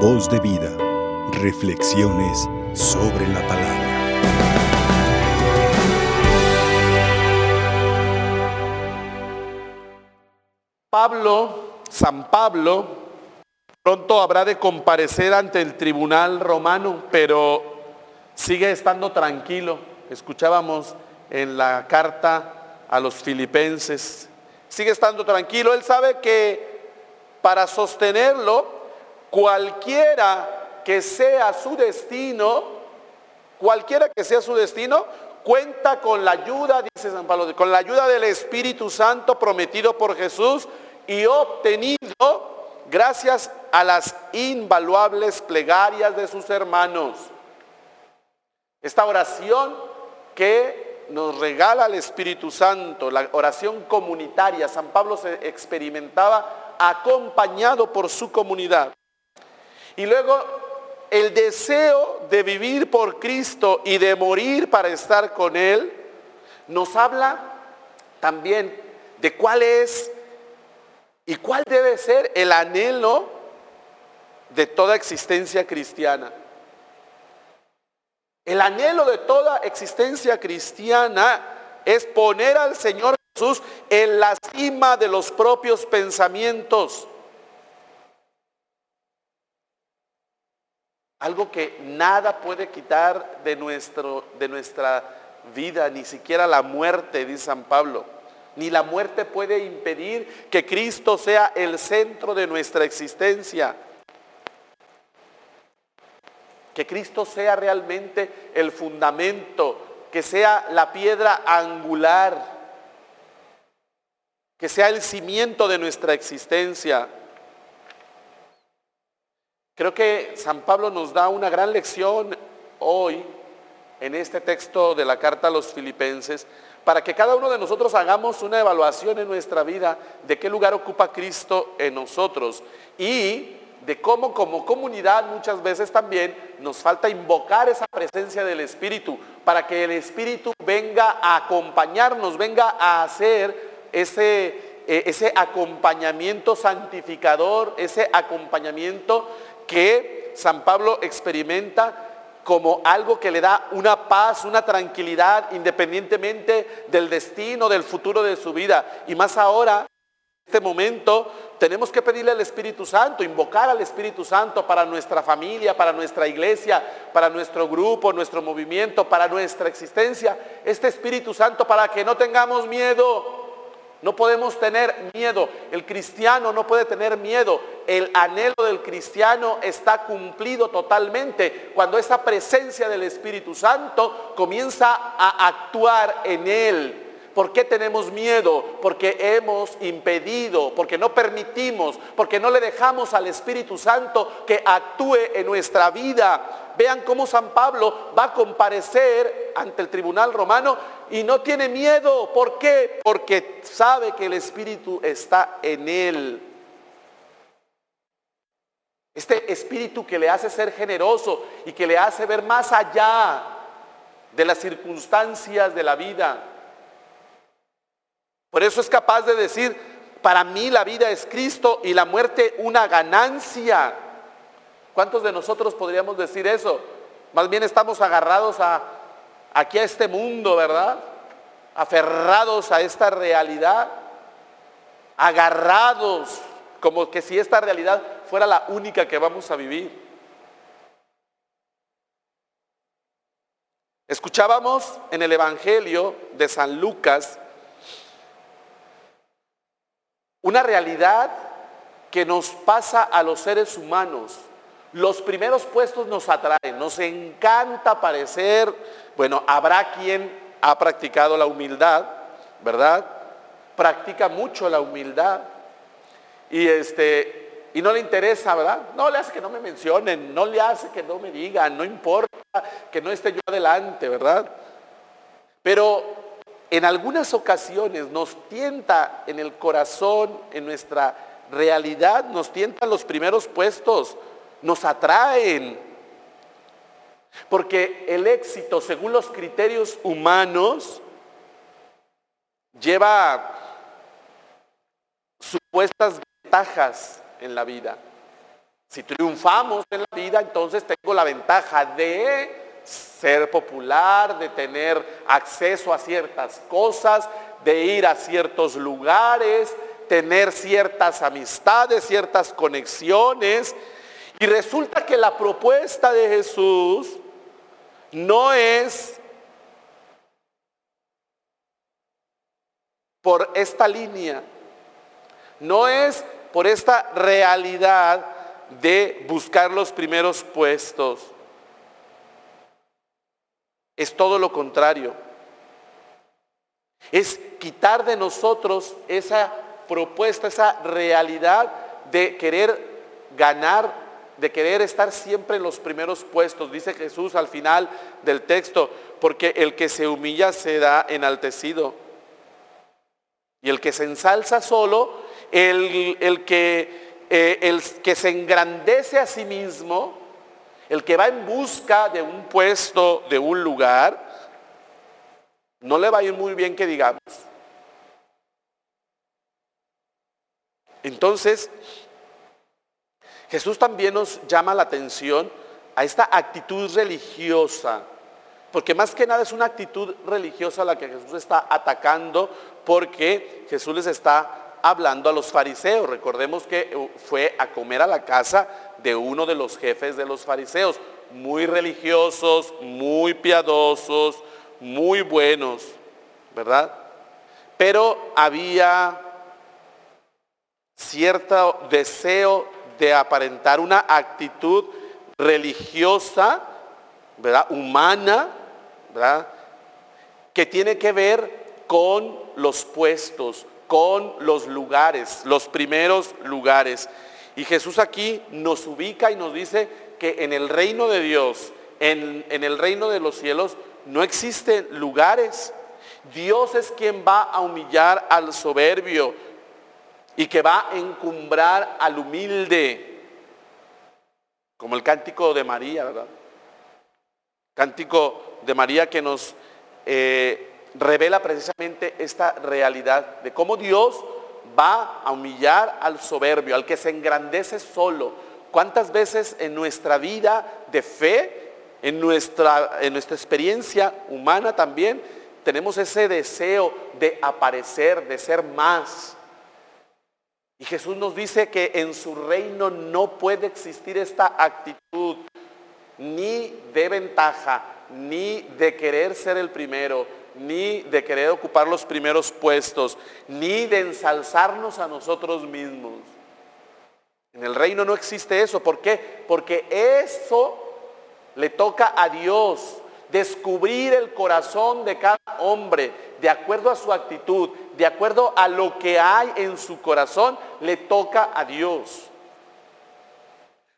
Voz de vida. Reflexiones sobre la palabra. Pablo, San Pablo, pronto habrá de comparecer ante el tribunal romano, pero sigue estando tranquilo. Escuchábamos en la carta a los filipenses. Sigue estando tranquilo. Él sabe que para sostenerlo, cualquiera que sea su destino, cualquiera que sea su destino, cuenta con la ayuda, dice San Pablo, con la ayuda del Espíritu Santo prometido por Jesús y obtenido gracias a las invaluables plegarias de sus hermanos. Esta oración que nos regala el Espíritu Santo, la oración comunitaria, San Pablo se experimentaba acompañado por su comunidad. Y luego el deseo de vivir por Cristo y de morir para estar con Él, nos habla también de cuál es y cuál debe ser el anhelo de toda existencia cristiana. El anhelo de toda existencia cristiana es poner al Señor Jesús en la cima de los propios pensamientos. Algo que nada puede quitar de, nuestro, de nuestra vida, ni siquiera la muerte, dice San Pablo. Ni la muerte puede impedir que Cristo sea el centro de nuestra existencia. Que Cristo sea realmente el fundamento, que sea la piedra angular, que sea el cimiento de nuestra existencia. Creo que San Pablo nos da una gran lección hoy en este texto de la carta a los filipenses para que cada uno de nosotros hagamos una evaluación en nuestra vida de qué lugar ocupa Cristo en nosotros y de cómo como comunidad muchas veces también nos falta invocar esa presencia del Espíritu para que el Espíritu venga a acompañarnos, venga a hacer ese, eh, ese acompañamiento santificador, ese acompañamiento que San Pablo experimenta como algo que le da una paz, una tranquilidad, independientemente del destino, del futuro de su vida. Y más ahora, en este momento, tenemos que pedirle al Espíritu Santo, invocar al Espíritu Santo para nuestra familia, para nuestra iglesia, para nuestro grupo, nuestro movimiento, para nuestra existencia. Este Espíritu Santo para que no tengamos miedo, no podemos tener miedo. El cristiano no puede tener miedo. El anhelo del cristiano está cumplido totalmente cuando esa presencia del Espíritu Santo comienza a actuar en él. ¿Por qué tenemos miedo? Porque hemos impedido, porque no permitimos, porque no le dejamos al Espíritu Santo que actúe en nuestra vida. Vean cómo San Pablo va a comparecer ante el tribunal romano y no tiene miedo. ¿Por qué? Porque sabe que el Espíritu está en él. Este espíritu que le hace ser generoso y que le hace ver más allá de las circunstancias de la vida. Por eso es capaz de decir, para mí la vida es Cristo y la muerte una ganancia. ¿Cuántos de nosotros podríamos decir eso? Más bien estamos agarrados a, aquí a este mundo, ¿verdad? Aferrados a esta realidad, agarrados, como que si esta realidad fuera la única que vamos a vivir. Escuchábamos en el Evangelio de San Lucas una realidad que nos pasa a los seres humanos. Los primeros puestos nos atraen, nos encanta parecer, bueno, habrá quien ha practicado la humildad, ¿verdad? Practica mucho la humildad y este y no le interesa, ¿verdad? No le hace que no me mencionen, no le hace que no me digan, no importa que no esté yo adelante, ¿verdad? Pero en algunas ocasiones nos tienta en el corazón, en nuestra realidad, nos tientan los primeros puestos, nos atraen. Porque el éxito, según los criterios humanos, lleva supuestas ventajas en la vida. Si triunfamos en la vida, entonces tengo la ventaja de ser popular, de tener acceso a ciertas cosas, de ir a ciertos lugares, tener ciertas amistades, ciertas conexiones. Y resulta que la propuesta de Jesús no es por esta línea, no es por esta realidad de buscar los primeros puestos. Es todo lo contrario. Es quitar de nosotros esa propuesta, esa realidad de querer ganar, de querer estar siempre en los primeros puestos. Dice Jesús al final del texto, porque el que se humilla será enaltecido. Y el que se ensalza solo, el, que, eh, el que se engrandece a sí mismo, el que va en busca de un puesto, de un lugar, no le va a ir muy bien que digamos. Entonces, Jesús también nos llama la atención a esta actitud religiosa, porque más que nada es una actitud religiosa la que Jesús está atacando, porque Jesús les está hablando a los fariseos. Recordemos que uh, fue a comer a la casa de uno de los jefes de los fariseos, muy religiosos, muy piadosos, muy buenos, ¿verdad? Pero había cierto deseo de aparentar una actitud religiosa, ¿verdad? Humana, ¿verdad? Que tiene que ver con los puestos, con los lugares, los primeros lugares. Y Jesús aquí nos ubica y nos dice que en el reino de Dios, en, en el reino de los cielos, no existen lugares. Dios es quien va a humillar al soberbio y que va a encumbrar al humilde, como el cántico de María, ¿verdad? Cántico de María que nos eh, revela precisamente esta realidad de cómo Dios va a humillar al soberbio, al que se engrandece solo. ¿Cuántas veces en nuestra vida de fe, en nuestra, en nuestra experiencia humana también, tenemos ese deseo de aparecer, de ser más? Y Jesús nos dice que en su reino no puede existir esta actitud ni de ventaja, ni de querer ser el primero, ni de querer ocupar los primeros puestos, ni de ensalzarnos a nosotros mismos. En el reino no existe eso. ¿Por qué? Porque eso le toca a Dios descubrir el corazón de cada hombre de acuerdo a su actitud, de acuerdo a lo que hay en su corazón, le toca a Dios.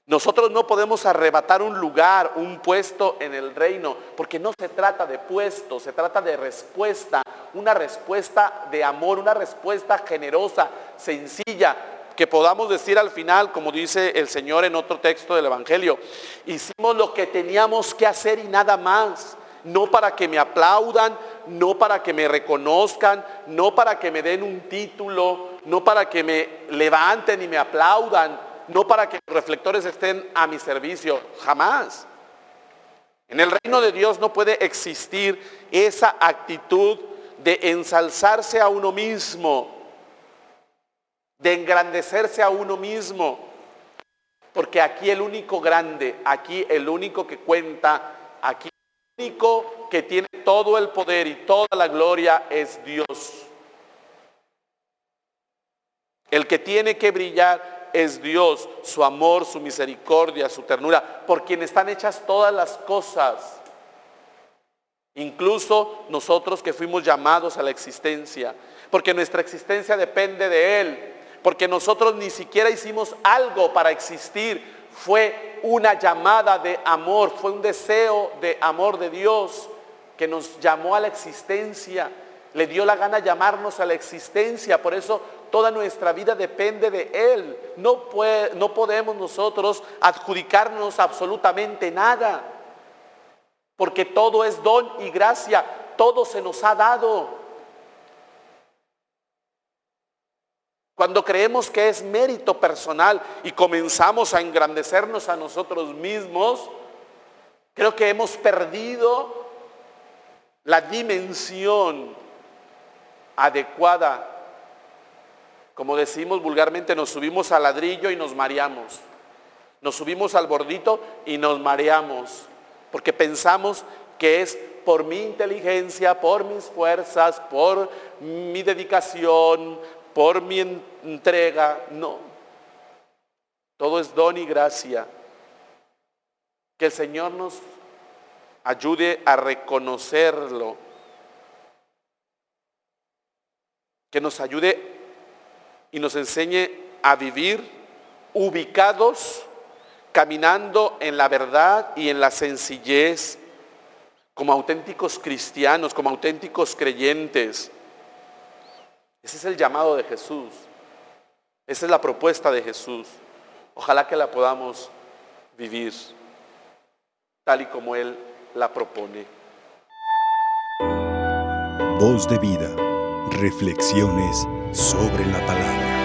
Nosotros no podemos arrebatar un lugar, un puesto en el reino, porque no se trata de puesto, se trata de respuesta, una respuesta de amor, una respuesta generosa, sencilla, que podamos decir al final, como dice el Señor en otro texto del Evangelio, hicimos lo que teníamos que hacer y nada más no para que me aplaudan, no para que me reconozcan, no para que me den un título, no para que me levanten y me aplaudan, no para que los reflectores estén a mi servicio, jamás. En el reino de Dios no puede existir esa actitud de ensalzarse a uno mismo, de engrandecerse a uno mismo, porque aquí el único grande, aquí el único que cuenta, aquí único que tiene todo el poder y toda la gloria es Dios. El que tiene que brillar es Dios, su amor, su misericordia, su ternura, por quien están hechas todas las cosas. Incluso nosotros que fuimos llamados a la existencia, porque nuestra existencia depende de Él, porque nosotros ni siquiera hicimos algo para existir, fue una llamada de amor, fue un deseo de amor de Dios que nos llamó a la existencia, le dio la gana llamarnos a la existencia, por eso toda nuestra vida depende de Él. No, no podemos nosotros adjudicarnos absolutamente nada, porque todo es don y gracia, todo se nos ha dado. Cuando creemos que es mérito personal y comenzamos a engrandecernos a nosotros mismos, creo que hemos perdido la dimensión adecuada. Como decimos vulgarmente, nos subimos al ladrillo y nos mareamos. Nos subimos al bordito y nos mareamos, porque pensamos que es por mi inteligencia, por mis fuerzas, por mi dedicación, por mi entrega. No. Todo es don y gracia. Que el Señor nos ayude a reconocerlo. Que nos ayude y nos enseñe a vivir ubicados, caminando en la verdad y en la sencillez, como auténticos cristianos, como auténticos creyentes. Ese es el llamado de Jesús. Esa es la propuesta de Jesús. Ojalá que la podamos vivir tal y como Él la propone. Voz de vida. Reflexiones sobre la palabra.